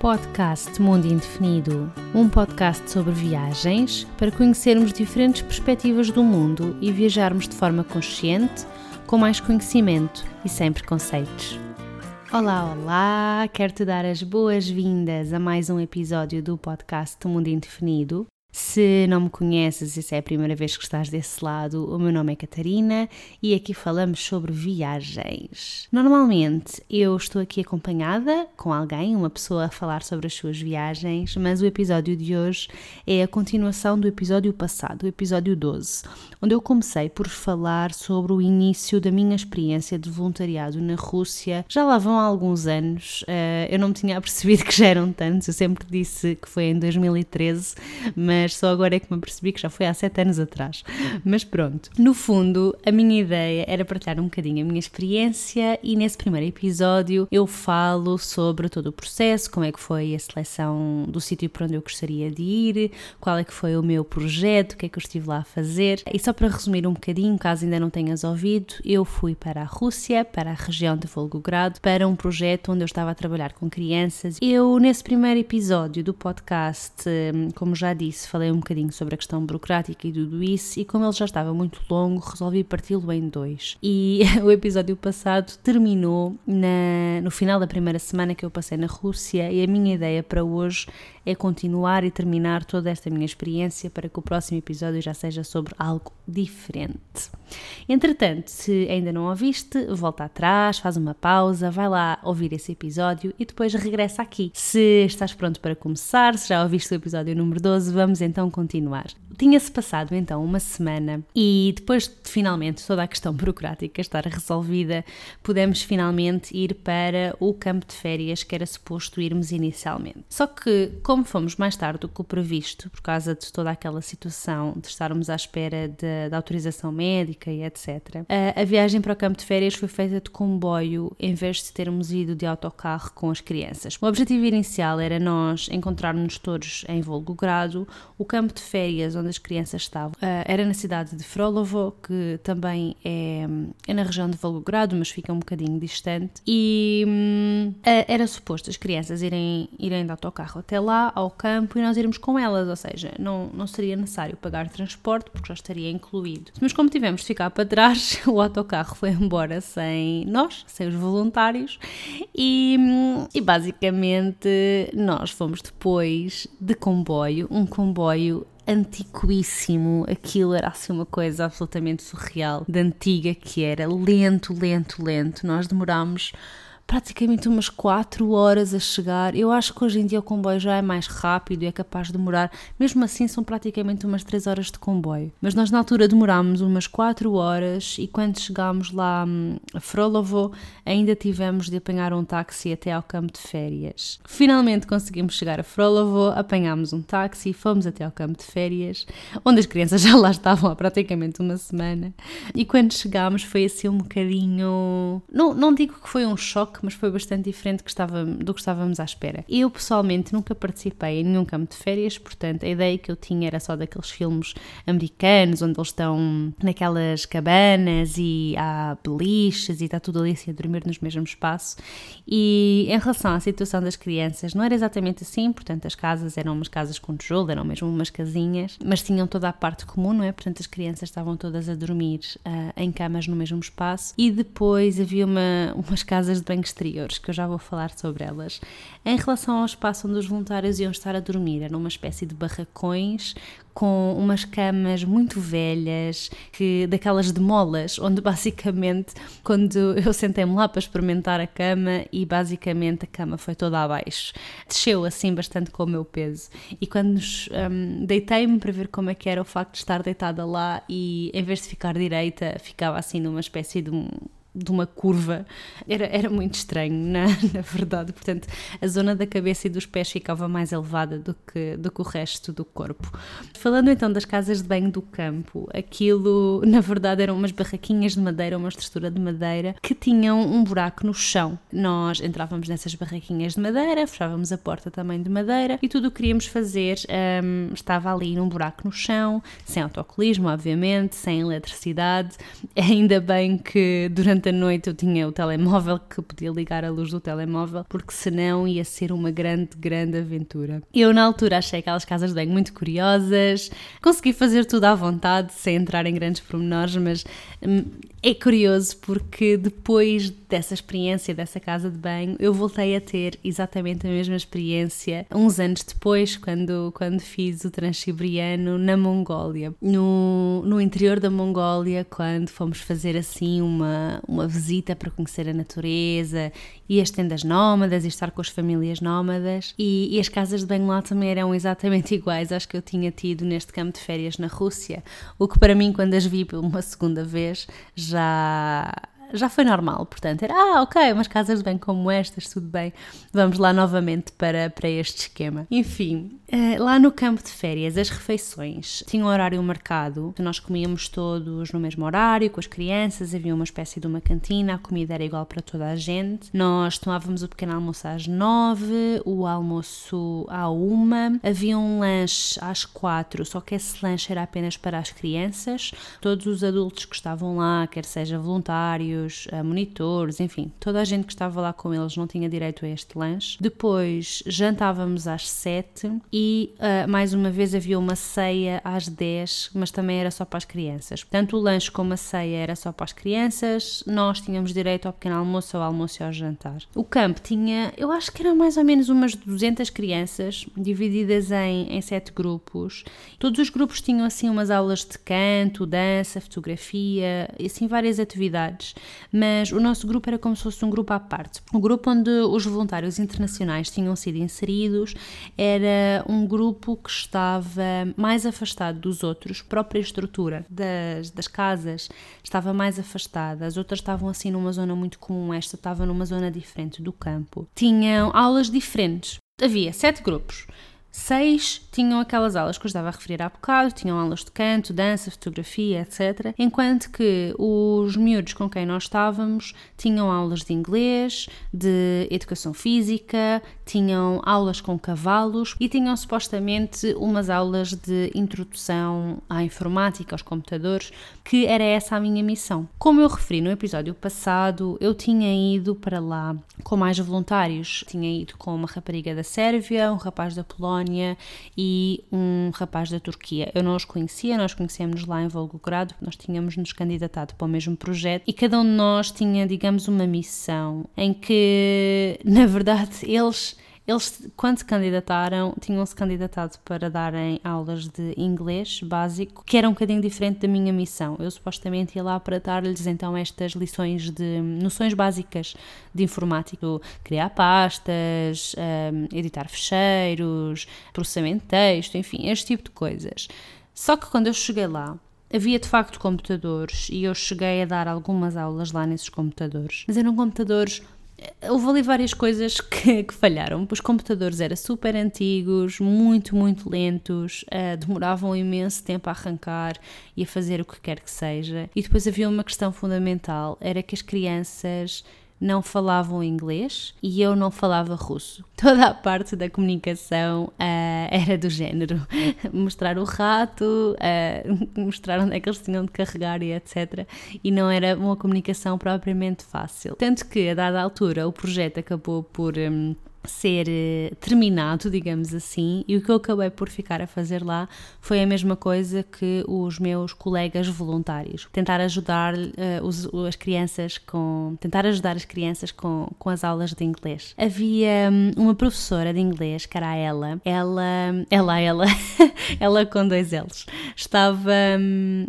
podcast Mundo Indefinido, um podcast sobre viagens para conhecermos diferentes perspectivas do mundo e viajarmos de forma consciente, com mais conhecimento e sem preconceitos. Olá, olá! Quero te dar as boas-vindas a mais um episódio do podcast Mundo Indefinido. Se não me conheces e se é a primeira vez que estás desse lado, o meu nome é Catarina e aqui falamos sobre viagens. Normalmente eu estou aqui acompanhada com alguém, uma pessoa a falar sobre as suas viagens, mas o episódio de hoje é a continuação do episódio passado, o episódio 12, onde eu comecei por falar sobre o início da minha experiência de voluntariado na Rússia. Já lá vão alguns anos, eh, eu não me tinha percebido que já eram tantos, eu sempre disse que foi em 2013, mas mas só agora é que me apercebi que já foi há sete anos atrás. Mas pronto, no fundo, a minha ideia era partilhar um bocadinho a minha experiência e nesse primeiro episódio eu falo sobre todo o processo, como é que foi a seleção do sítio para onde eu gostaria de ir, qual é que foi o meu projeto, o que é que eu estive lá a fazer. E só para resumir um bocadinho, caso ainda não tenhas ouvido, eu fui para a Rússia, para a região de Volgogrado, para um projeto onde eu estava a trabalhar com crianças. Eu, nesse primeiro episódio do podcast, hum, como já disse, falei um bocadinho sobre a questão burocrática e tudo isso, e como ele já estava muito longo, resolvi parti-lo em dois. E o episódio passado terminou na, no final da primeira semana que eu passei na Rússia, e a minha ideia para hoje é continuar e terminar toda esta minha experiência para que o próximo episódio já seja sobre algo diferente. Entretanto, se ainda não ouviste, volta atrás, faz uma pausa, vai lá ouvir esse episódio e depois regressa aqui. Se estás pronto para começar, se já ouviste o episódio número 12, vamos então continuar. Tinha-se passado então uma semana e depois de finalmente toda a questão burocrática estar resolvida, pudemos finalmente ir para o campo de férias que era suposto irmos inicialmente. Só que, como fomos mais tarde do que o previsto, por causa de toda aquela situação de estarmos à espera da autorização médica e etc., a, a viagem para o campo de férias foi feita de comboio em vez de termos ido de autocarro com as crianças. O objetivo inicial era nós encontrarmos todos em Volgogrado, o campo de férias onde as crianças estavam. Uh, era na cidade de Frolovo, que também é, é, na região de Volgogrado, mas fica um bocadinho distante. E um, uh, era suposto as crianças irem, irem de autocarro até lá, ao campo, e nós irmos com elas, ou seja, não, não seria necessário pagar transporte, porque já estaria incluído. Mas como tivemos de ficar para trás, o autocarro foi embora sem nós, sem os voluntários, e, hum, e basicamente nós fomos depois de comboio, um comboio antiquíssimo, aquilo era assim uma coisa absolutamente surreal, de antiga que era, lento, lento, lento. Nós demorámos praticamente umas 4 horas a chegar. Eu acho que hoje em dia o comboio já é mais rápido e é capaz de demorar, mesmo assim são praticamente umas 3 horas de comboio. Mas nós na altura demorámos umas 4 horas e quando chegámos lá hum, a Frolovo ainda tivemos de apanhar um táxi até ao campo de férias. Finalmente conseguimos chegar a Frolovo, apanhámos um táxi, fomos até ao campo de férias, onde as crianças já lá estavam há praticamente uma semana. E quando chegámos foi assim um bocadinho. Não, não digo que foi um choque, mas foi bastante diferente do que estávamos à espera. Eu, pessoalmente, nunca participei em nenhum campo de férias, portanto, a ideia que eu tinha era só daqueles filmes americanos, onde eles estão naquelas cabanas e há beliches e está tudo ali assim a dormir nos mesmos espaço. E em relação à situação das crianças, não era exatamente assim, portanto, as casas eram umas casas com tijolo, eram mesmo umas casinhas, mas tinham toda a parte comum, não é? Portanto, as crianças estavam todas a dormir uh, em camas no mesmo espaço. E depois havia uma, umas casas de banho exteriores, que eu já vou falar sobre elas. Em relação ao espaço onde os voluntários iam estar a dormir, era uma espécie de barracões com umas camas muito velhas, que daquelas de molas, onde basicamente quando eu sentei-me lá para experimentar a cama e basicamente a cama foi toda abaixo. Desceu assim bastante com o meu peso. E quando um, deitei-me para ver como é que era o facto de estar deitada lá e em vez de ficar direita, ficava assim numa espécie de um de uma curva, era, era muito estranho, na, na verdade. Portanto, a zona da cabeça e dos pés ficava mais elevada do que, do que o resto do corpo. Falando então das casas de banho do campo, aquilo na verdade eram umas barraquinhas de madeira, uma estrutura de madeira que tinham um buraco no chão. Nós entrávamos nessas barraquinhas de madeira, fechávamos a porta também de madeira e tudo o que queríamos fazer um, estava ali num buraco no chão, sem autocolismo, obviamente, sem eletricidade. Ainda bem que durante Portanto, à noite eu tinha o telemóvel que podia ligar a luz do telemóvel, porque senão ia ser uma grande, grande aventura. Eu, na altura, achei aquelas casas de banho muito curiosas, consegui fazer tudo à vontade, sem entrar em grandes pormenores, mas hum, é curioso porque depois dessa experiência dessa casa de banho, eu voltei a ter exatamente a mesma experiência uns anos depois, quando, quando fiz o Transiberiano na Mongólia. No, no interior da Mongólia, quando fomos fazer assim uma, uma visita para conhecer a natureza e as tendas nómadas e estar com as famílias nómadas. E, e as casas de banho lá também eram exatamente iguais às que eu tinha tido neste campo de férias na Rússia, o que para mim, quando as vi uma segunda vez, já já foi normal, portanto, era, ah, ok, umas casas de banho como estas, tudo bem, vamos lá novamente para, para este esquema. Enfim, eh, lá no campo de férias, as refeições tinham um horário marcado, nós comíamos todos no mesmo horário, com as crianças, havia uma espécie de uma cantina, a comida era igual para toda a gente, nós tomávamos o pequeno almoço às nove, o almoço à uma, havia um lanche às quatro, só que esse lanche era apenas para as crianças, todos os adultos que estavam lá, quer seja voluntários, eh, monitores, enfim, toda a gente que estava lá com eles não tinha direito a este lanche. Depois jantávamos às sete e uh, mais uma vez havia uma ceia às 10, mas também era só para as crianças. Tanto o lanche como a ceia era só para as crianças, nós tínhamos direito ao pequeno almoço, ao almoço e ao jantar. O campo tinha, eu acho que eram mais ou menos umas 200 crianças, divididas em, em sete grupos. Todos os grupos tinham assim umas aulas de canto, dança, fotografia, assim várias atividades, mas o nosso grupo era como se fosse um grupo à parte. O grupo onde os voluntários internacionais tinham sido inseridos era um grupo que estava mais afastado dos outros, a própria estrutura das, das casas estava mais afastada, as outras estavam assim numa zona muito comum, esta estava numa zona diferente do campo. Tinham aulas diferentes. Havia sete grupos. Seis tinham aquelas aulas que eu estava a referir há bocado, tinham aulas de canto, dança, fotografia, etc. Enquanto que os miúdos com quem nós estávamos tinham aulas de inglês, de educação física, tinham aulas com cavalos e tinham supostamente umas aulas de introdução à informática, aos computadores, que era essa a minha missão. Como eu referi no episódio passado, eu tinha ido para lá com mais voluntários. Tinha ido com uma rapariga da Sérvia, um rapaz da Polónia e um rapaz da Turquia. Eu não os conhecia, nós conhecemos lá em Volgogrado, nós tínhamos nos candidatado para o mesmo projeto e cada um de nós tinha, digamos, uma missão em que, na verdade, eles eles, quando se candidataram, tinham-se candidatado para darem aulas de inglês básico, que era um bocadinho diferente da minha missão. Eu supostamente ia lá para dar-lhes então estas lições de noções básicas de informática, criar pastas, um, editar fecheiros, processamento de texto, enfim, este tipo de coisas. Só que quando eu cheguei lá, havia de facto computadores e eu cheguei a dar algumas aulas lá nesses computadores, mas eram computadores houve ali várias coisas que, que, falharam. Os computadores eram super antigos, muito, muito lentos, uh, demoravam imenso tempo a arrancar e a fazer o que quer que seja. E depois havia uma questão fundamental: era que as crianças não falavam inglês e eu não falava russo. Toda a parte da comunicação uh, era do género mostrar o rato, uh, mostrar onde é que eles tinham de carregar e etc. E não era uma comunicação propriamente fácil. Tanto que, a dada altura, o projeto acabou por. Um, ser eh, terminado, digamos assim, e o que eu acabei por ficar a fazer lá foi a mesma coisa que os meus colegas voluntários, tentar ajudar uh, os, as crianças com tentar ajudar as crianças com, com as aulas de inglês. Havia um, uma professora de inglês, que era ela, ela, ela, ela, ela com dois L's, estava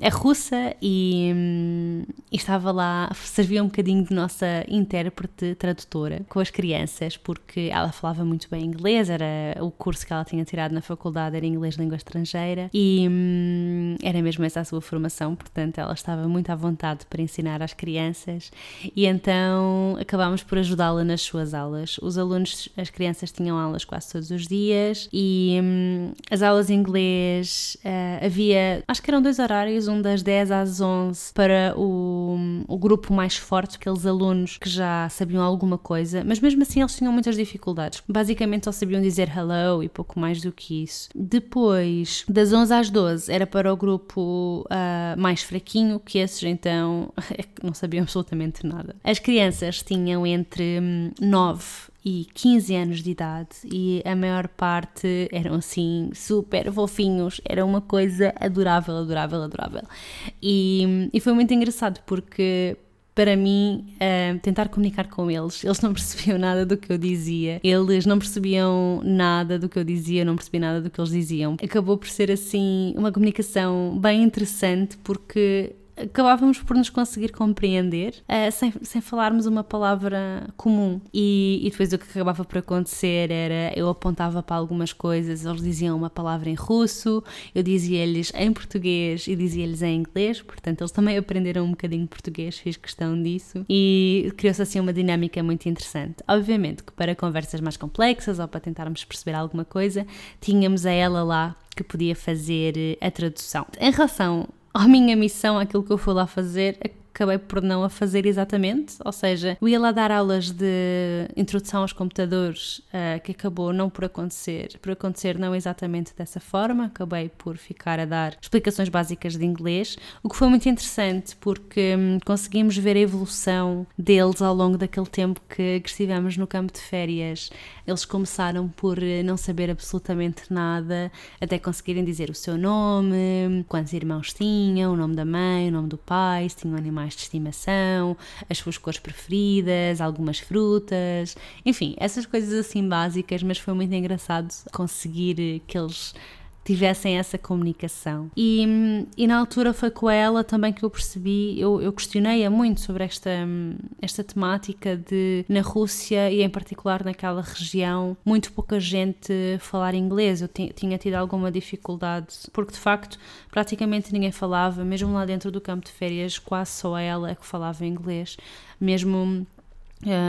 é russa e, um, e estava lá, servia um bocadinho de nossa intérprete tradutora com as crianças, porque ela falava muito bem inglês, era o curso que ela tinha tirado na faculdade, era inglês língua estrangeira e hum, era mesmo essa a sua formação, portanto ela estava muito à vontade para ensinar às crianças e então acabámos por ajudá-la nas suas aulas. Os alunos, as crianças tinham aulas quase todos os dias e hum, as aulas em inglês uh, havia, acho que eram dois horários, um das 10 às 11 para o, o grupo mais forte, aqueles alunos que já sabiam alguma coisa, mas mesmo assim eles tinham muitas dificuldades. Basicamente só sabiam dizer hello e pouco mais do que isso. Depois, das 11 às 12, era para o grupo uh, mais fraquinho, que esses então não sabiam absolutamente nada. As crianças tinham entre 9 hum, e 15 anos de idade e a maior parte eram assim super fofinhos, era uma coisa adorável, adorável, adorável. E, e foi muito engraçado porque para mim, uh, tentar comunicar com eles. Eles não percebiam nada do que eu dizia, eles não percebiam nada do que eu dizia, não percebi nada do que eles diziam. Acabou por ser assim uma comunicação bem interessante porque acabávamos por nos conseguir compreender uh, sem, sem falarmos uma palavra comum. E, e, depois o que acabava por acontecer era eu apontava para algumas coisas, eles diziam uma palavra em russo, eu dizia-lhes em português e dizia-lhes em inglês, portanto eles também aprenderam um bocadinho português, fiz questão disso e criou-se assim uma dinâmica muito interessante. Obviamente que para conversas mais complexas ou para tentarmos perceber alguma coisa, tínhamos a ela lá que podia fazer a tradução. Em relação a minha missão, aquilo que eu fui lá fazer, acabei por não a fazer exatamente, ou seja, eu ia lá dar aulas de introdução aos computadores, uh, que acabou não por acontecer, por acontecer não exatamente dessa forma, acabei por ficar a dar explicações básicas de inglês, o que foi muito interessante porque hum, conseguimos ver a evolução deles ao longo daquele tempo que, que estivemos no campo de férias. Eles começaram por eh, não saber absolutamente nada, até conseguirem dizer o seu nome, quantos irmãos tinham, o nome da mãe, o nome do pai, se tinham animais animais de estimação, as suas cores preferidas, algumas frutas, enfim, essas coisas assim básicas, mas foi muito engraçado conseguir que eles tivessem essa comunicação. E, e na altura foi com ela também que eu percebi, eu, eu questionei-a muito sobre esta, esta temática de na Rússia e em particular naquela região, muito pouca gente falar inglês. Eu tinha tido alguma dificuldade, porque de facto praticamente ninguém falava, mesmo lá dentro do campo de férias, quase só ela é que falava inglês. Mesmo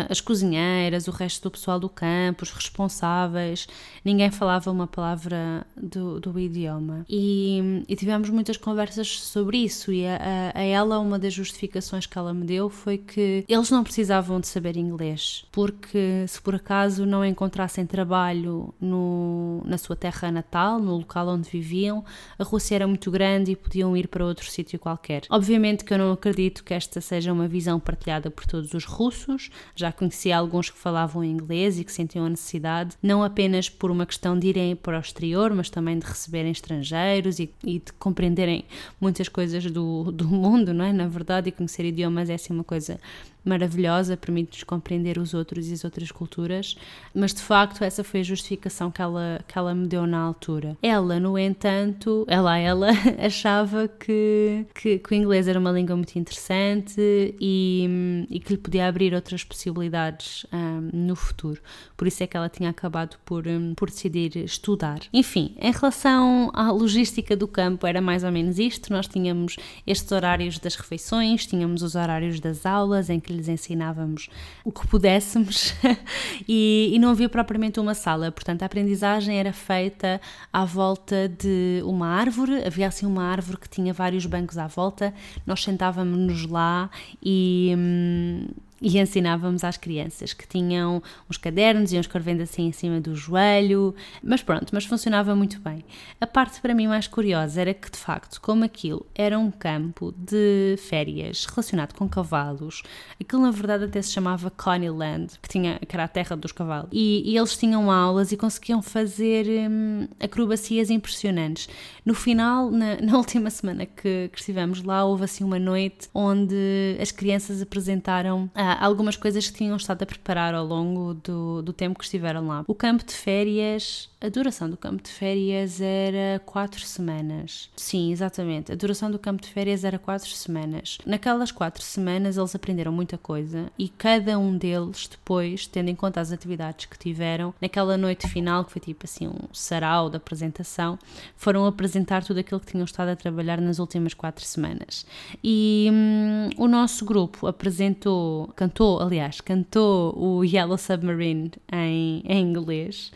as cozinheiras, o resto do pessoal do campo, os responsáveis, ninguém falava uma palavra do, do idioma. E, e, tivemos muitas conversas sobre isso. E a, a, ela, uma das justificações que ela me deu foi que eles não precisavam de saber inglês, porque se por acaso não encontrassem trabalho no, na sua terra natal, no local onde viviam, a Rússia era muito grande e podiam ir para outro sítio qualquer. Obviamente que eu não acredito que esta seja uma visão partilhada por todos os russos já conheci alguns que falavam inglês e que sentiam a necessidade, não apenas por uma questão de irem para o exterior, mas também de receberem estrangeiros e, e de compreenderem muitas coisas do, do mundo, não é? Na verdade, e conhecer idiomas é assim uma coisa maravilhosa, permite-nos compreender os outros e as outras culturas, mas de facto essa foi a justificação que ela, que ela me deu na altura. Ela, no entanto, ela, ela achava que, que, que o inglês era uma língua muito interessante e, e que lhe podia abrir outras possibilidades um, no futuro. Por isso é que ela tinha acabado por, um, por decidir estudar. Enfim, em relação à logística do campo, era mais ou menos isto. Nós tínhamos estes horários das refeições, tínhamos os horários das aulas em que lhes ensinávamos o que pudéssemos e, e, não havia propriamente uma sala, portanto a aprendizagem era feita à volta de uma árvore, havia assim uma árvore que tinha vários bancos à volta, nós sentávamos-nos lá e. Hum, e ensinávamos às crianças que tinham uns cadernos, iam escrevendo assim em cima do joelho, mas pronto, mas funcionava muito bem. A parte para mim mais curiosa era que, de facto, como aquilo era um campo de férias relacionado com cavalos, aquilo na verdade até se chamava Coneyland, que, tinha, que era a terra dos cavalos, e, e eles tinham aulas e conseguiam fazer hum, acrobacias impressionantes. No final, na, na última semana que, que estivemos lá, houve assim uma noite onde as crianças apresentaram a algumas coisas que tinham estado a preparar ao longo do, do tempo que estiveram lá. O campo de férias a duração do campo de férias era quatro semanas. Sim, exatamente. A duração do campo de férias era quatro semanas. Naquelas quatro semanas eles aprenderam muita coisa e cada um deles, depois, tendo em conta as atividades que tiveram, naquela noite final, que foi tipo assim um sarau da apresentação, foram apresentar tudo aquilo que tinham estado a trabalhar nas últimas quatro semanas. E hum, o nosso grupo apresentou, cantou, aliás, cantou o Yellow Submarine em, em inglês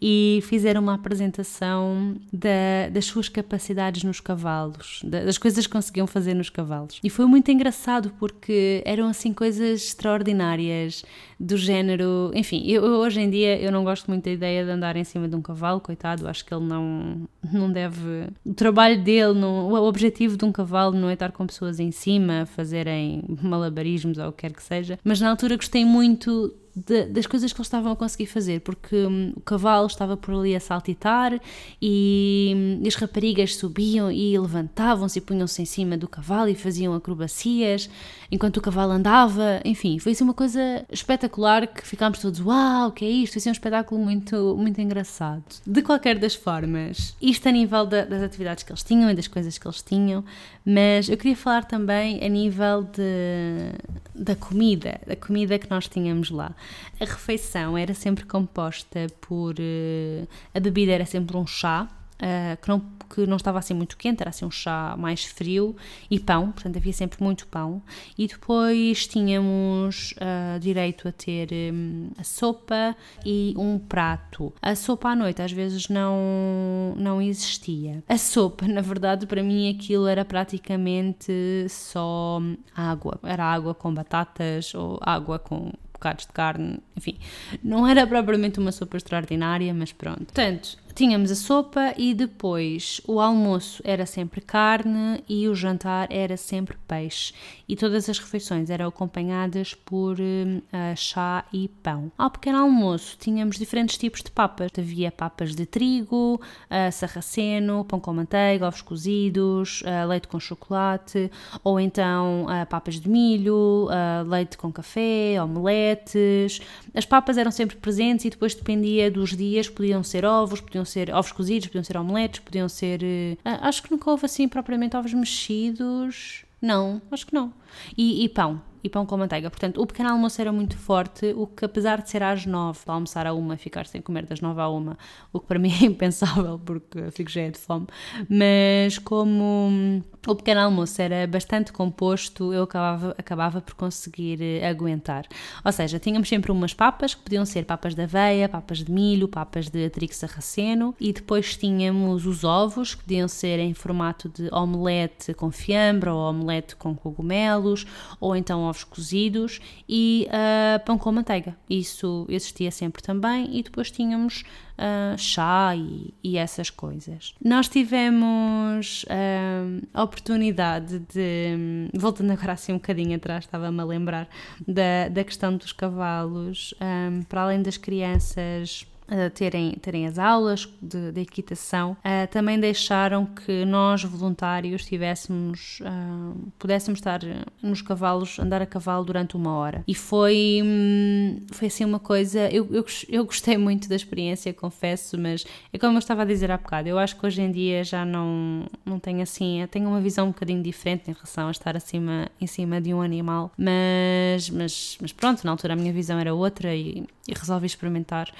e fizeram uma apresentação da, das suas capacidades nos cavalos, das coisas que conseguiam fazer nos cavalos. E foi muito engraçado porque eram assim coisas extraordinárias do género, enfim, eu, hoje em dia eu não gosto muito da ideia de andar em cima de um cavalo, coitado, acho que ele não não deve, o trabalho dele, não, o objetivo de um cavalo não é estar com pessoas em cima, fazerem malabarismos ou o que quer que seja, mas na altura gostei muito de, das coisas que eles estavam a conseguir fazer, porque hum, o cavalo estava por ali a saltitar e, hum, as raparigas subiam e levantavam-se e punham-se em cima do cavalo e faziam acrobacias enquanto o cavalo andava. Enfim, foi assim uma coisa espetacular que ficámos todos, uau, o que é isto? Foi assim um espetáculo muito, muito engraçado. De qualquer das formas, isto a nível da, das atividades que eles tinham e das coisas que eles tinham, mas eu queria falar também a nível de, da comida, da comida que nós tínhamos lá. A refeição era sempre composta por. Uh, a bebida era sempre um chá, uh, que, não, que não estava assim muito quente, era assim um chá mais frio e pão, portanto havia sempre muito pão. E depois tínhamos uh, direito a ter um, a sopa e um prato. A sopa à noite às vezes não, não existia. A sopa, na verdade, para mim aquilo era praticamente só água. Era água com batatas ou água com bocados de carne, enfim, não era propriamente uma sopa extraordinária, mas pronto. Portanto, tínhamos a sopa e depois o almoço era sempre carne e o jantar era sempre peixe. E todas as refeições eram acompanhadas por uh, chá e pão. Ao pequeno almoço tínhamos diferentes tipos de papas. Havia papas de trigo, uh, sarraceno, pão com manteiga, ovos cozidos, uh, leite com chocolate, ou então papas de milho, leite com café, omeletes. As papas eram sempre presentes e depois dependia dos dias, podiam ser ovos, podiam podiam ser ovos cozidos, podiam ser omeletes, podiam ser. Uh, acho que nunca houve assim propriamente ovos mexidos. Não, acho que não. E, e pão e pão com manteiga. Portanto, o pequeno almoço era muito forte, o que apesar de ser às nove, para almoçar a uma, ficar sem comer das nove à uma, o que para mim é impensável porque fico cheia de fome, mas como o pequeno almoço era bastante composto, eu acabava, acabava por conseguir eh, aguentar. Ou seja, tínhamos sempre umas papas, que podiam ser papas de aveia, papas de milho, papas de trigo sarraceno, e depois tínhamos os ovos, que podiam ser em formato de omelete com fiambre ou omelete com cogumelos, ou então ovos cozidos e uh, pão com manteiga. Isso existia sempre também e depois tínhamos uh, chá e, e, essas coisas. Nós tivemos uh, a oportunidade de, voltando agora assim um bocadinho atrás, estava-me a lembrar da, da questão dos cavalos, um, para além das crianças terem, terem as aulas de, de equitação, uh, também deixaram que nós, voluntários, tivéssemos, uh, pudéssemos estar nos cavalos, andar a cavalo durante uma hora. E foi, hum, foi assim uma coisa. Eu, eu, eu gostei muito da experiência, confesso, mas é como eu estava a dizer há bocado, eu acho que hoje em dia já não, não tenho assim, tenho uma visão um bocadinho diferente em relação a estar acima, em cima de um animal, mas, mas, mas pronto, na altura a minha visão era outra e, e resolvi experimentar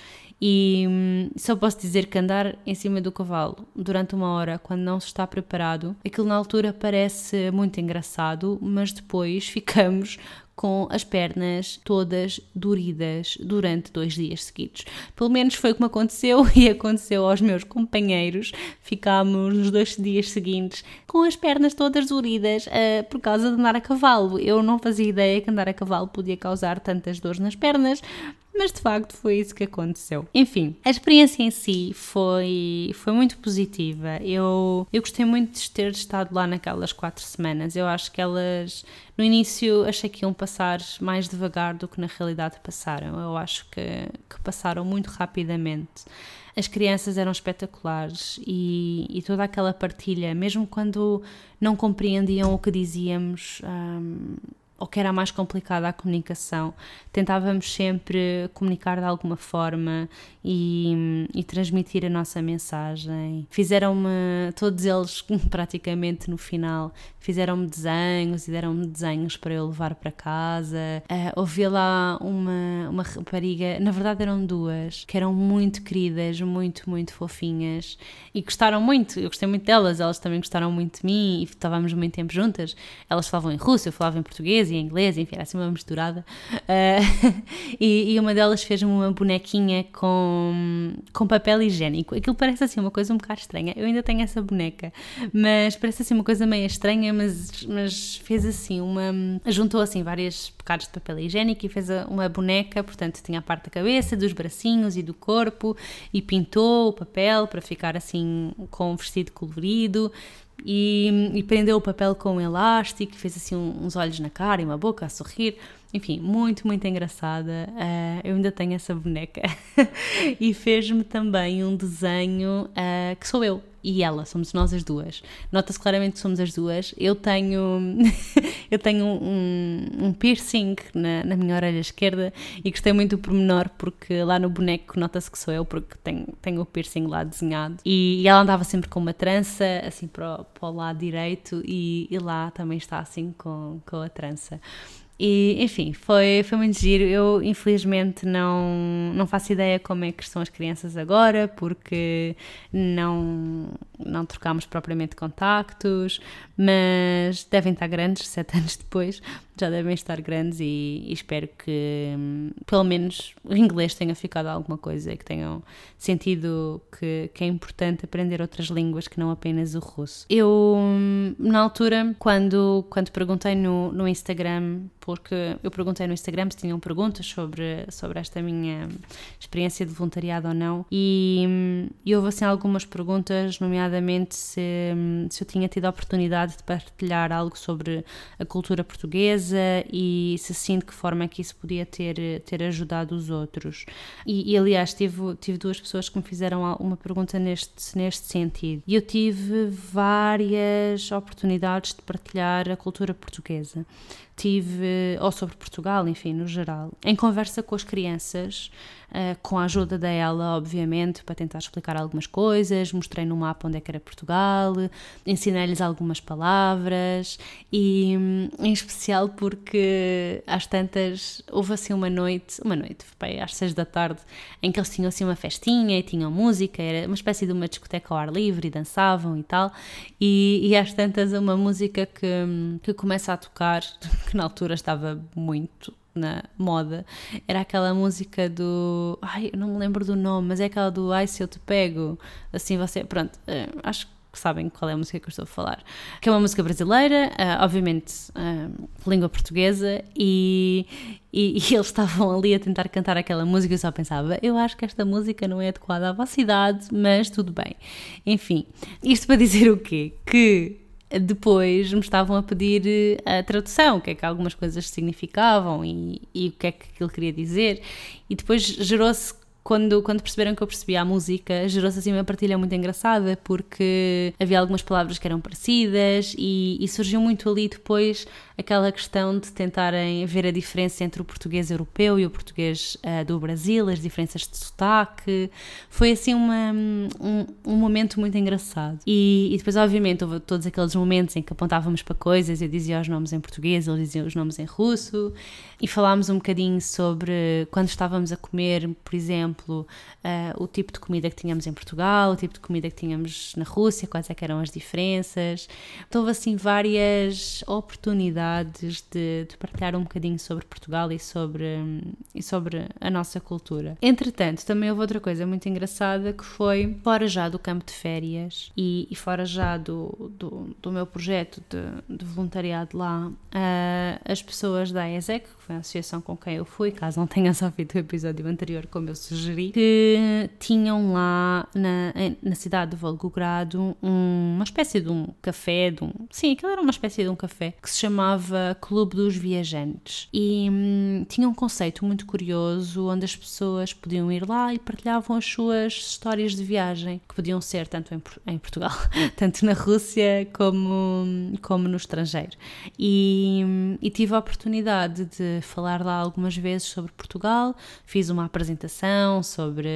e hum, só posso dizer que andar em cima do cavalo durante uma hora, quando não se está preparado, aquilo na altura parece muito engraçado, mas depois ficamos com as pernas todas doridas durante dois dias seguidos. Pelo menos foi o que me aconteceu e aconteceu aos meus companheiros. Ficámos nos dois dias seguintes com as pernas todas doridas uh, por causa de andar a cavalo. Eu não fazia ideia que andar a cavalo podia causar tantas dores nas pernas, mas de facto foi isso que aconteceu. Enfim, a experiência em si foi, foi muito positiva. Eu, eu gostei muito de ter estado lá naquelas quatro semanas. Eu acho que elas, no início, achei que iam passar mais devagar do que na realidade passaram. Eu acho que, que passaram muito rapidamente. As crianças eram espetaculares e, e toda aquela partilha, mesmo quando não compreendiam o que dizíamos. Um, ou que era mais complicada a comunicação, tentávamos sempre comunicar de alguma forma e, e transmitir a nossa mensagem. Fizeram-me, todos eles praticamente no final, fizeram-me desenhos e deram-me desenhos para eu levar para casa. Uh, ouvi lá uma, uma rapariga, na verdade eram duas, que eram muito queridas, muito, muito fofinhas e gostaram muito. Eu gostei muito delas, elas também gostaram muito de mim e estávamos muito tempo juntas. Elas falavam em russo, eu falava em português em inglês, enfim, era assim uma misturada. Uh, e, e, uma delas fez-me uma bonequinha com, com papel higiênico. Aquilo parece assim uma coisa um bocado estranha. Eu ainda tenho essa boneca, mas parece assim uma coisa meio estranha, mas, mas fez assim uma. juntou assim vários bocados de papel higiênico e fez uma boneca, portanto tinha a parte da cabeça, dos bracinhos e do corpo e pintou o papel para ficar assim com um vestido colorido e, e prendeu o papel com um elástico, fez assim uns olhos na cara e uma boca a sorrir. Enfim, muito, muito engraçada. Uh, eu ainda tenho essa boneca. e fez-me também um desenho uh, que sou eu e ela, somos nós as duas. Nota-se claramente que somos as duas. Eu tenho, eu tenho um, um piercing na, na, minha orelha esquerda e gostei muito do pormenor porque lá no boneco nota-se que sou eu porque tenho, tenho o piercing lá desenhado. E, e ela andava sempre com uma trança assim para o, para o lado direito e, e lá também está assim com, com a trança. E, enfim, foi, foi muito giro. Eu, infelizmente, não, não faço ideia como é que estão as crianças agora, porque não, não trocámos propriamente contactos, mas devem estar grandes, sete anos depois, já devem estar grandes e, e espero que, hum, pelo menos, o inglês tenha ficado alguma coisa, que tenham sentido que, que é importante aprender outras línguas que não apenas o russo. Eu, hum, na altura, quando, quando perguntei no, no Instagram, porque eu perguntei no Instagram se tinham perguntas sobre, sobre esta minha experiência de voluntariado ou não, e, hum, e houve assim algumas perguntas, nomeadamente se, se eu tinha tido a oportunidade de partilhar algo sobre a cultura portuguesa e se sim, de que forma é que isso podia ter, ter ajudado os outros. E, e aliás, tive, tive duas pessoas que me fizeram uma pergunta neste, neste sentido. E eu tive várias oportunidades de partilhar a cultura portuguesa tive, ou sobre Portugal, enfim, no geral, em conversa com as crianças, uh, com a ajuda dela, obviamente, para tentar explicar algumas coisas, mostrei no mapa onde é que era Portugal, ensinei-lhes algumas palavras e, em especial, porque às tantas houve assim uma noite, uma noite, bem, às seis da tarde, em que eles tinham assim uma festinha e tinham música, era uma espécie de uma discoteca ao ar livre e dançavam e tal, e, e às tantas uma música que, que começa a tocar que na altura estava muito na moda, era aquela música do. Ai, eu não me lembro do nome, mas é aquela do Ai se eu te pego. Assim você. Pronto, uh, acho que sabem qual é a música que eu estou a falar. Que é uma música brasileira, uh, obviamente uh, língua portuguesa, e, e, e, eles estavam ali a tentar cantar aquela música. Eu só pensava, eu acho que esta música não é adequada à vossa idade, mas tudo bem. Enfim, isto para dizer o quê? Que depois me estavam a pedir eh, a tradução, o que é que algumas coisas significavam e, e o que é que aquilo queria dizer. E depois gerou-se quando, quando perceberam que eu percebia a música, gerou-se assim uma partilha muito engraçada, porque havia algumas palavras que eram parecidas e, e, surgiu muito ali depois aquela questão de tentarem ver a diferença entre o português europeu e o português uh, do Brasil, as diferenças de sotaque. Foi assim uma, um, um momento muito engraçado. E, e, depois, obviamente, houve todos aqueles momentos em que apontávamos para coisas, eu dizia os nomes em português, eles diziam os nomes em russo, e falámos um bocadinho sobre quando estávamos a comer, por exemplo, uh, o tipo de comida que tínhamos em Portugal, o tipo de comida que tínhamos na Rússia, quais é eram as diferenças. Então, houve assim várias oportunidades de, de, partilhar um bocadinho sobre Portugal e sobre, e sobre a nossa cultura. Entretanto, também houve outra coisa muito engraçada que foi, fora já do campo de férias e, e fora já do, do, do meu projeto de, de voluntariado lá, uh, as pessoas da ESEC, que foi a associação com quem eu fui, caso não tenha só feito o episódio anterior, como eu que tinham lá na, na cidade de Volgogrado um, uma espécie de um café, de um, sim, aquilo era uma espécie de um café, que se chamava Clube dos Viajantes. E hum, tinha um conceito muito curioso onde as pessoas podiam ir lá e partilhavam as suas histórias de viagem, que podiam ser tanto em, em Portugal, tanto na Rússia como, como no estrangeiro. E, hum, e tive a oportunidade de falar lá algumas vezes sobre Portugal, fiz uma apresentação sobre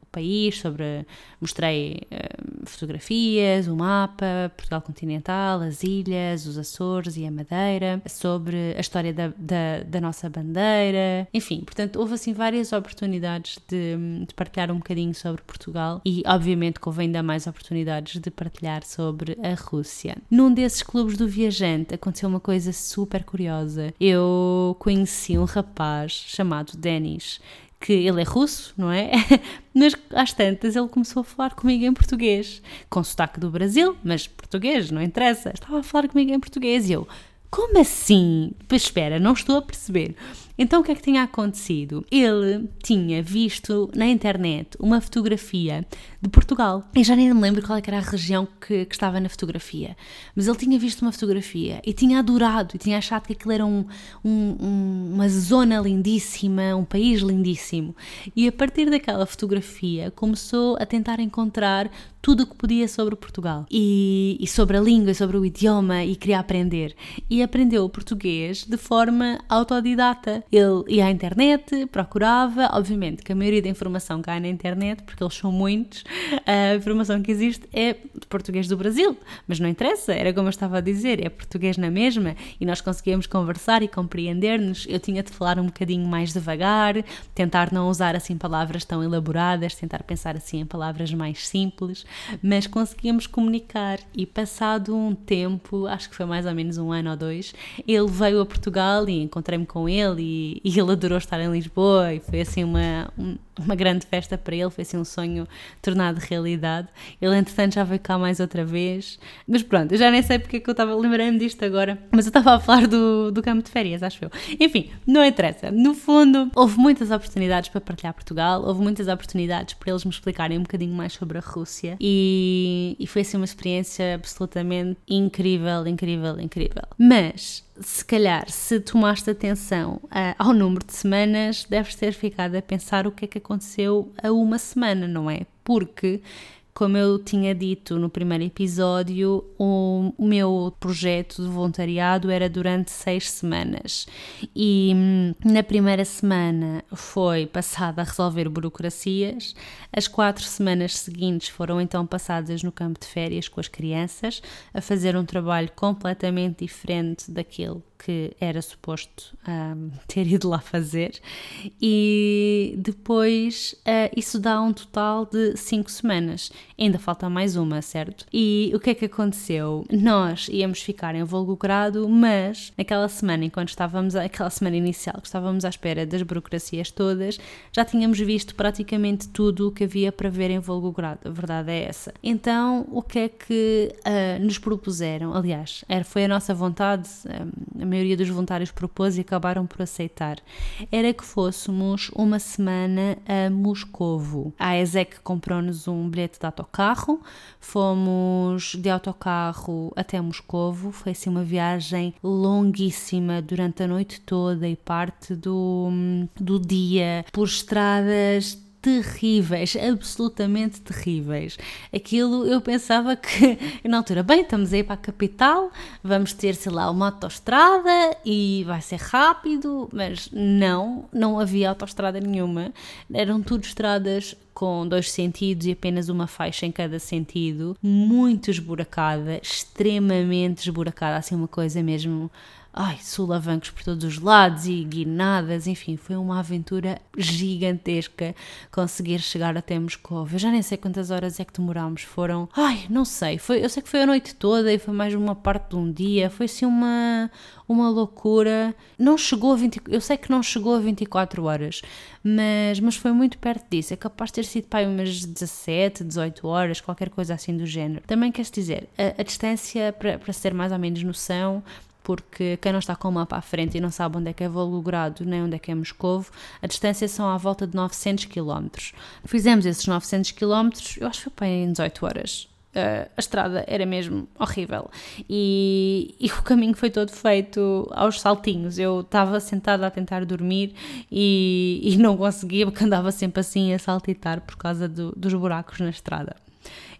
o país, sobre mostrei uh, fotografias, o mapa, Portugal continental, as ilhas, os Açores e a Madeira, sobre a história da, da, da nossa bandeira, enfim, portanto houve assim várias oportunidades de, de, partilhar um bocadinho sobre Portugal e obviamente houve ainda mais oportunidades de partilhar sobre a Rússia. Num desses clubes do viajante aconteceu uma coisa super curiosa. Eu conheci um rapaz chamado Denis que ele é russo, não é? Mas às tantas ele começou a falar comigo em português, com sotaque do Brasil, mas português, não interessa. Estava a falar comigo em português e eu, como assim? Espera, não estou a perceber. Então o que é que tinha acontecido? Ele tinha visto na internet uma fotografia de Portugal. E já nem me lembro qual é era a região que, que, estava na fotografia. Mas ele tinha visto uma fotografia e tinha adorado e tinha achado que aquilo era um, um, uma zona lindíssima, um país lindíssimo. E a partir daquela fotografia começou a tentar encontrar tudo o que podia sobre Portugal e, e sobre a língua, sobre o idioma e queria aprender. E aprendeu o português de forma autodidata. Ele ia à internet, procurava, obviamente que a maioria da informação cai na internet, porque eles são muitos, a informação que existe é de português do Brasil, mas não interessa, era como eu estava a dizer, é português na mesma e nós conseguíamos conversar e compreender-nos. Eu tinha de falar um bocadinho mais devagar, tentar não usar assim palavras tão elaboradas, tentar pensar assim em palavras mais simples, mas conseguíamos comunicar e passado um tempo, acho que foi mais ou menos um ano ou dois, ele veio a Portugal e encontrei-me com ele e ele adorou estar em Lisboa e foi assim uma, uma grande festa para ele, foi assim um sonho tornado realidade. Ele entretanto já veio cá mais outra vez, mas pronto, eu já nem sei porque é que eu estava, lembrando disto agora, mas eu estava a falar do, do campo de férias, acho eu. Enfim, não interessa. No fundo, houve muitas oportunidades para partilhar Portugal, houve muitas oportunidades para eles me explicarem um bocadinho mais sobre a Rússia e, e foi assim uma experiência absolutamente incrível, incrível, incrível. Mas se calhar, se tomaste atenção uh, ao número de semanas, deves ter ficado a pensar o que é que aconteceu a uma semana, não é? Porque como eu tinha dito no primeiro episódio, o, meu projeto de voluntariado era durante seis semanas. E hum, na primeira semana foi passada a resolver burocracias, as quatro semanas seguintes foram então passadas no campo de férias com as crianças, a fazer um trabalho completamente diferente daquele que era suposto um, ter ido lá fazer, e depois uh, isso dá um total de cinco semanas. Ainda falta mais uma, certo? E o que é que aconteceu? Nós íamos ficar em Volgogrado, mas naquela semana, enquanto estávamos, aquela semana inicial, que estávamos à espera das burocracias todas, já tínhamos visto praticamente tudo o que havia para ver em Volgogrado. A verdade é essa. Então, o que é que uh, nos propuseram? Aliás, era, foi a nossa vontade, um, a maioria dos voluntários propôs e acabaram por aceitar. Era que fôssemos uma semana a Moscovo. A ESEC comprou-nos um bilhete de autocarro, fomos de autocarro até Moscovo, foi assim uma viagem longuíssima durante a noite toda e parte do, do dia, por estradas terríveis, absolutamente terríveis. Aquilo eu pensava que, na altura, bem, estamos aí para a capital, vamos ter, sei lá, uma autoestrada e vai ser rápido, mas não, não havia autoestrada nenhuma. Eram tudo estradas com dois sentidos e apenas uma faixa em cada sentido, muito esburacada, extremamente esburacada, assim uma coisa mesmo ai, sulavancos por todos os lados e guinadas, enfim, foi uma aventura gigantesca conseguir chegar até Moscou. Eu já nem sei quantas horas é que demorámos, foram, ai, não sei, foi, eu sei que foi a noite toda e foi mais uma parte de um dia, foi assim uma, uma loucura. Não chegou a 20, eu sei que não chegou a 24 horas, mas, mas foi muito perto disso. É capaz de ter sido para umas 17, 18 horas, qualquer coisa assim do género. Também queres dizer, a, a distância, para, para ser mais ou menos noção, porque quem não está com o mapa à frente e não sabe onde é que é Volgogrado nem onde é que é Moscovo, a distância são à volta de 900 km. Fizemos esses 900 km, eu acho que foi em 18 horas. Uh, a estrada era mesmo horrível e, e, o caminho foi todo feito aos saltinhos. Eu estava sentada a tentar dormir e, e, não conseguia porque andava sempre assim a saltitar por causa do, dos buracos na estrada.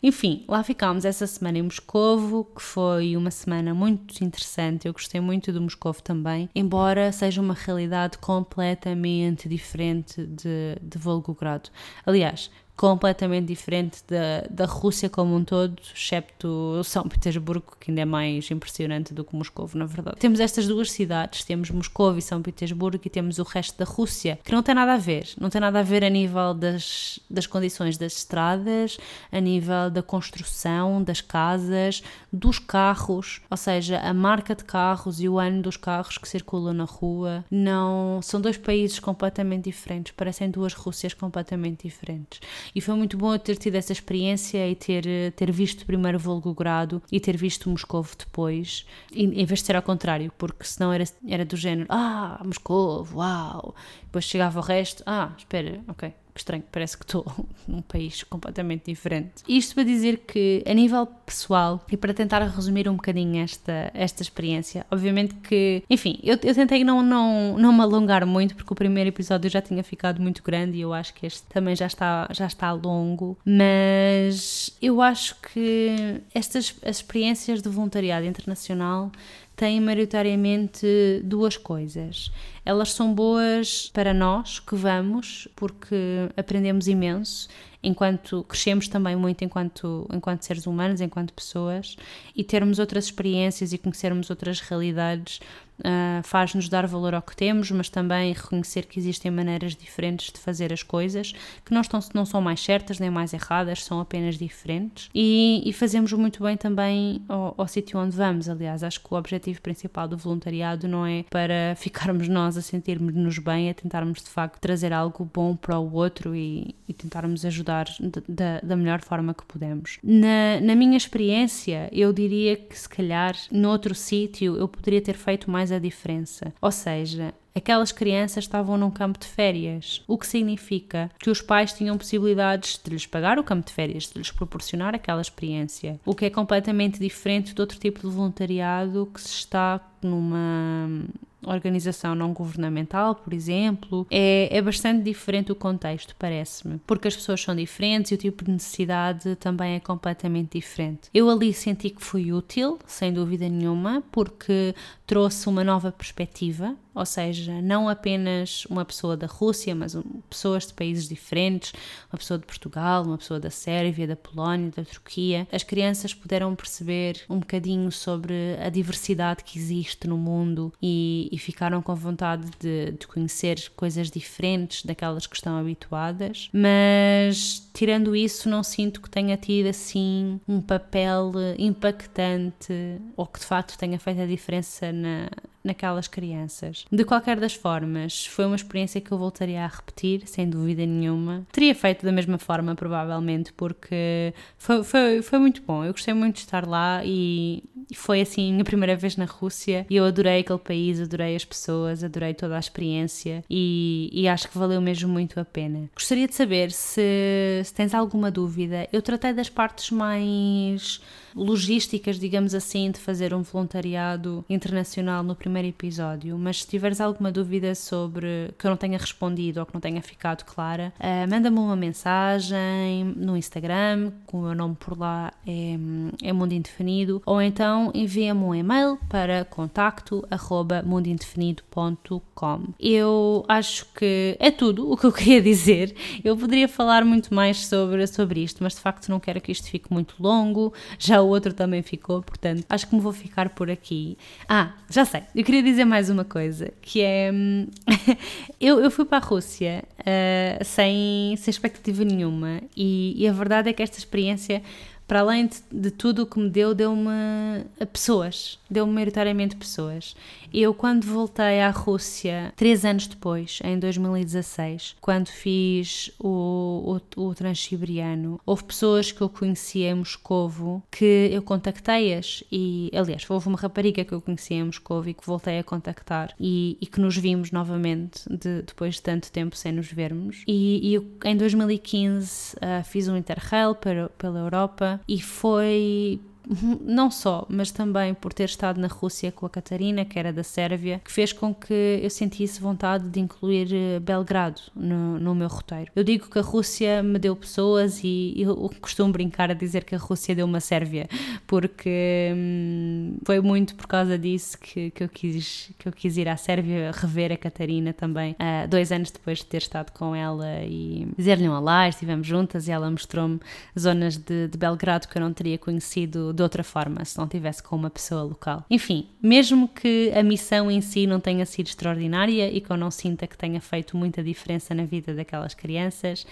Enfim, lá ficámos essa semana em Moscovo, que foi uma semana muito interessante. Eu gostei muito do Moscovo também, embora seja uma realidade completamente diferente de, de Volgogrado. Aliás, completamente diferente da, da Rússia como um todo, excepto São Petersburgo, que ainda é mais impressionante do que Moscou, na verdade. Temos estas duas cidades, temos Moscou e São Petersburgo, e temos o resto da Rússia, que não tem nada a ver. Não tem nada a ver a nível das, das condições das estradas, a nível da construção, das casas, dos carros, ou seja, a marca de carros e o ano dos carros que circulam na rua. Não, são dois países completamente diferentes, parecem duas Rússias completamente diferentes. E foi muito bom eu ter tido essa experiência e ter, ter visto primeiro Volgogrado e ter visto Moscovo depois, em vez de ser ao contrário, porque senão era, era do género, ah, Moscovo, uau, depois chegava o resto, ah, espera, ok, que estranho, parece que estou num país completamente diferente. Isto para dizer que, a nível pessoal, e para tentar resumir um bocadinho esta, esta experiência, obviamente que, enfim, eu, eu tentei não, não, não me alongar muito, porque o primeiro episódio já tinha ficado muito grande e eu acho que este também já está, já está longo, mas eu acho que estas as experiências de voluntariado internacional têm maioritariamente duas coisas. Elas são boas para nós que vamos, porque aprendemos imenso enquanto crescemos também muito enquanto, enquanto seres humanos, enquanto pessoas, e termos outras experiências e conhecermos outras realidades uh, faz-nos dar valor ao que temos, mas também reconhecer que existem maneiras diferentes de fazer as coisas, que não, estão, não são mais certas nem mais erradas, são apenas diferentes. E, e fazemos muito bem também ao, ao sítio onde vamos. Aliás, acho que o objetivo principal do voluntariado não é para ficarmos nós a sentirmos-nos bem, a tentarmos de facto trazer algo bom para o outro e, e tentarmos ajudar da, da melhor forma que podemos. Na, na minha experiência, eu diria que se calhar noutro sítio eu poderia ter feito mais a diferença. Ou seja, aquelas crianças estavam num campo de férias, o que significa que os pais tinham possibilidades de lhes pagar o campo de férias, de lhes proporcionar aquela experiência, o que é completamente diferente de outro tipo de voluntariado que se está numa organização não governamental, por exemplo, é, é bastante diferente o contexto, parece-me, porque as pessoas são diferentes e o tipo de necessidade também é completamente diferente. Eu ali senti que fui útil, sem dúvida nenhuma, porque trouxe uma nova perspectiva, ou seja, não apenas uma pessoa da Rússia, mas pessoas de países diferentes, uma pessoa de Portugal, uma pessoa da Sérvia, da Polónia, da Turquia. As crianças puderam perceber um bocadinho sobre a diversidade que existe no mundo e, e ficaram com vontade de, de conhecer coisas diferentes daquelas que estão habituadas, mas tirando isso, não sinto que tenha tido assim um papel impactante ou que de facto tenha feito a diferença na, naquelas crianças. De qualquer das formas, foi uma experiência que eu voltaria a repetir, sem dúvida nenhuma. Teria feito da mesma forma, provavelmente, porque foi, foi, foi muito bom. Eu gostei muito de estar lá e, foi assim a primeira vez na Rússia e eu adorei aquele país, adorei as pessoas, adorei toda a experiência e, e acho que valeu mesmo muito a pena. Gostaria de saber se, se tens alguma dúvida. Eu tratei das partes mais logísticas, digamos assim, de fazer um voluntariado internacional no primeiro episódio, mas se tiveres alguma dúvida sobre que eu não tenha respondido ou que não tenha ficado clara, uh, manda-me uma mensagem no Instagram, com o meu nome por lá é, é Mundo Indefinido, ou então envia-me um e-mail para contacto.mundoindefinido.com. Eu acho que é tudo o que eu queria dizer. Eu poderia falar muito mais sobre, sobre isto, mas de facto não quero que isto fique muito longo. Já outro também ficou, portanto, acho que me vou ficar por aqui. Ah, já sei, eu queria dizer mais uma coisa, que é, hum, eu, eu fui para a Rússia uh, sem, sem expectativa nenhuma e, e a verdade é que esta experiência para além de, de tudo o que me deu, deu-me pessoas, deu-me maioritariamente pessoas. Eu, quando voltei à Rússia, três anos depois, em 2016, quando fiz o, o, o Transsiberiano, houve pessoas que eu conhecia em Moscovo que eu contactei-as e, aliás, houve uma rapariga que eu conhecia em Moscovo e que voltei a contactar e, e que nos vimos novamente de, depois de tanto tempo sem nos vermos. E, e eu, em 2015 uh, fiz um Interrail para, pela Europa e foi não só, mas também por ter estado na Rússia com a Catarina, que era da Sérvia, que fez com que eu sentisse vontade de incluir eh, Belgrado no, no meu roteiro. Eu digo que a Rússia me deu pessoas e eu costumo brincar a dizer que a Rússia deu uma Sérvia, porque hum, foi muito por causa disso que, que, eu quis, que eu quis ir à Sérvia rever a Catarina também, uh, dois anos depois de ter estado com ela e dizer-lhe um olá, estivemos juntas e ela mostrou-me zonas de, de Belgrado que eu não teria conhecido de outra forma se não tivesse com uma pessoa local. Enfim, mesmo que a missão em si não tenha sido extraordinária e que eu não sinta que tenha feito muita diferença na vida daquelas crianças,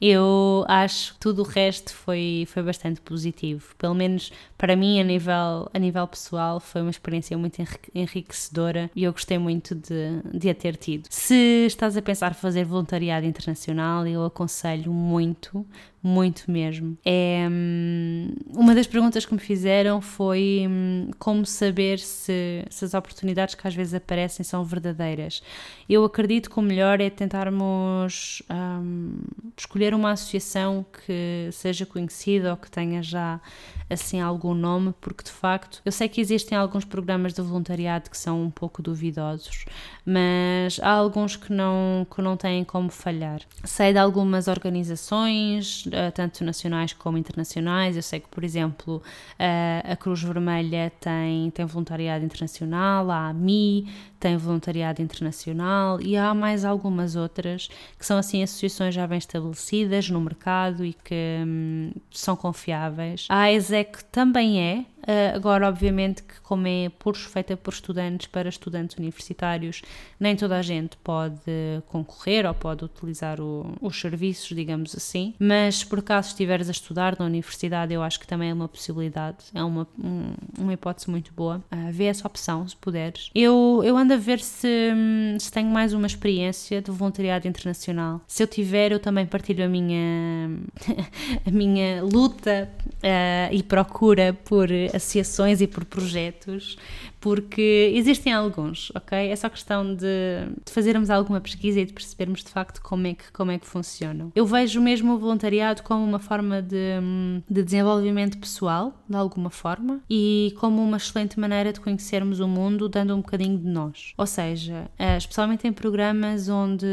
eu acho que tudo o resto foi, foi bastante positivo. Pelo menos para mim, a nível, a nível pessoal, foi uma experiência muito enriquecedora e eu gostei muito de, de a ter tido. Se estás a pensar fazer voluntariado internacional, eu aconselho muito muito mesmo. É, hum, uma das perguntas que me fizeram foi hum, como saber se, se as oportunidades que às vezes aparecem são verdadeiras. Eu acredito que o melhor é tentarmos hum, escolher uma associação que seja conhecida ou que tenha já assim algum nome, porque de facto eu sei que existem alguns programas de voluntariado que são um pouco duvidosos, mas há alguns que não, que não têm como falhar. Sei de algumas organizações tanto nacionais como internacionais. Eu sei que, por exemplo, uh, a Cruz Vermelha tem, tem voluntariado internacional, a AMI tem voluntariado internacional e há mais algumas outras que são assim associações já bem estabelecidas no mercado e que hum, são confiáveis. A ESEC também é, Uh, agora, obviamente, que como é por, feita por estudantes para estudantes universitários, nem toda a gente pode concorrer ou pode utilizar o, os serviços, digamos assim. Mas se por acaso estiveres a estudar na universidade, eu acho que também é uma possibilidade, é uma, um, uma hipótese muito boa. Uh, vê essa opção, se puderes. Eu, eu ando a ver se, se tenho mais uma experiência de voluntariado internacional. Se eu tiver, eu também partilho a minha, a minha luta uh, e procura por associações e por projetos porque existem alguns, ok? É só questão de, de, fazermos alguma pesquisa e de percebermos de facto como é que, como é que funcionam. Eu vejo mesmo o voluntariado como uma forma de, de desenvolvimento pessoal, de alguma forma, e como uma excelente maneira de conhecermos o mundo dando um bocadinho de nós. Ou seja, eh, especialmente em programas onde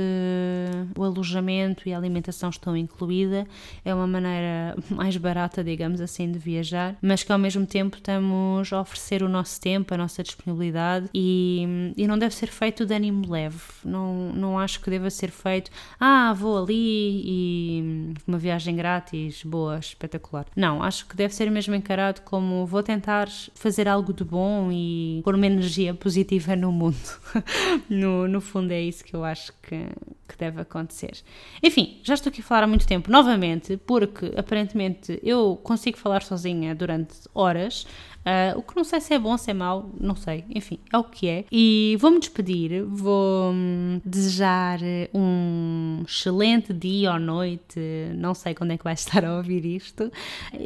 o alojamento e a alimentação estão incluída, é uma maneira mais barata, digamos assim, de viajar, mas que ao mesmo tempo estamos a oferecer o nosso tempo, a nossa nossa disponibilidade e, e não deve ser feito de ânimo leve. Não, não acho que deva ser feito, ah, vou ali e uma viagem grátis, boa, espetacular. Não, acho que deve ser mesmo encarado como vou tentar fazer algo de bom e pôr uma energia positiva no mundo. no, no fundo, é isso que eu acho que, que deve acontecer. Enfim, já estou aqui a falar há muito tempo, novamente, porque aparentemente eu consigo falar sozinha durante horas. Uh, o que não sei se é bom, se é mau, não sei. Enfim, é o que é. E vou-me despedir, vou desejar um excelente dia ou noite, não sei quando é que vais estar a ouvir isto.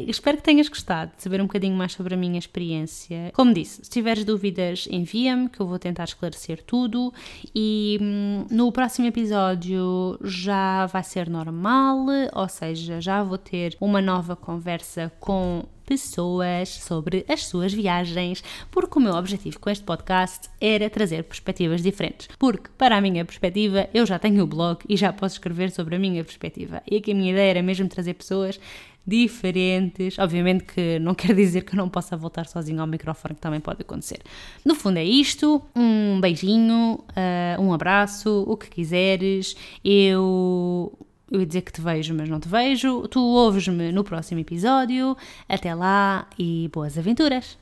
Espero que tenhas gostado de saber um bocadinho mais sobre a minha experiência. Como disse, se tiveres dúvidas, envia-me que eu vou tentar esclarecer tudo. E hum, no próximo episódio já vai ser normal, ou seja, já vou ter uma nova conversa com pessoas sobre as suas viagens, porque o meu objetivo com este podcast era trazer perspectivas diferentes. Porque, para a minha perspectiva, eu já tenho o blog e já posso escrever sobre a minha perspectiva. E aqui a minha ideia era mesmo trazer pessoas diferentes. Obviamente que não quer dizer que eu não possa voltar sozinho ao microfone, que também pode acontecer. No fundo é isto. Um beijinho, uh, um abraço, o que quiseres. Eu eu ia dizer que te vejo, mas não te vejo. Tu ouves-me no próximo episódio. Até lá e boas aventuras!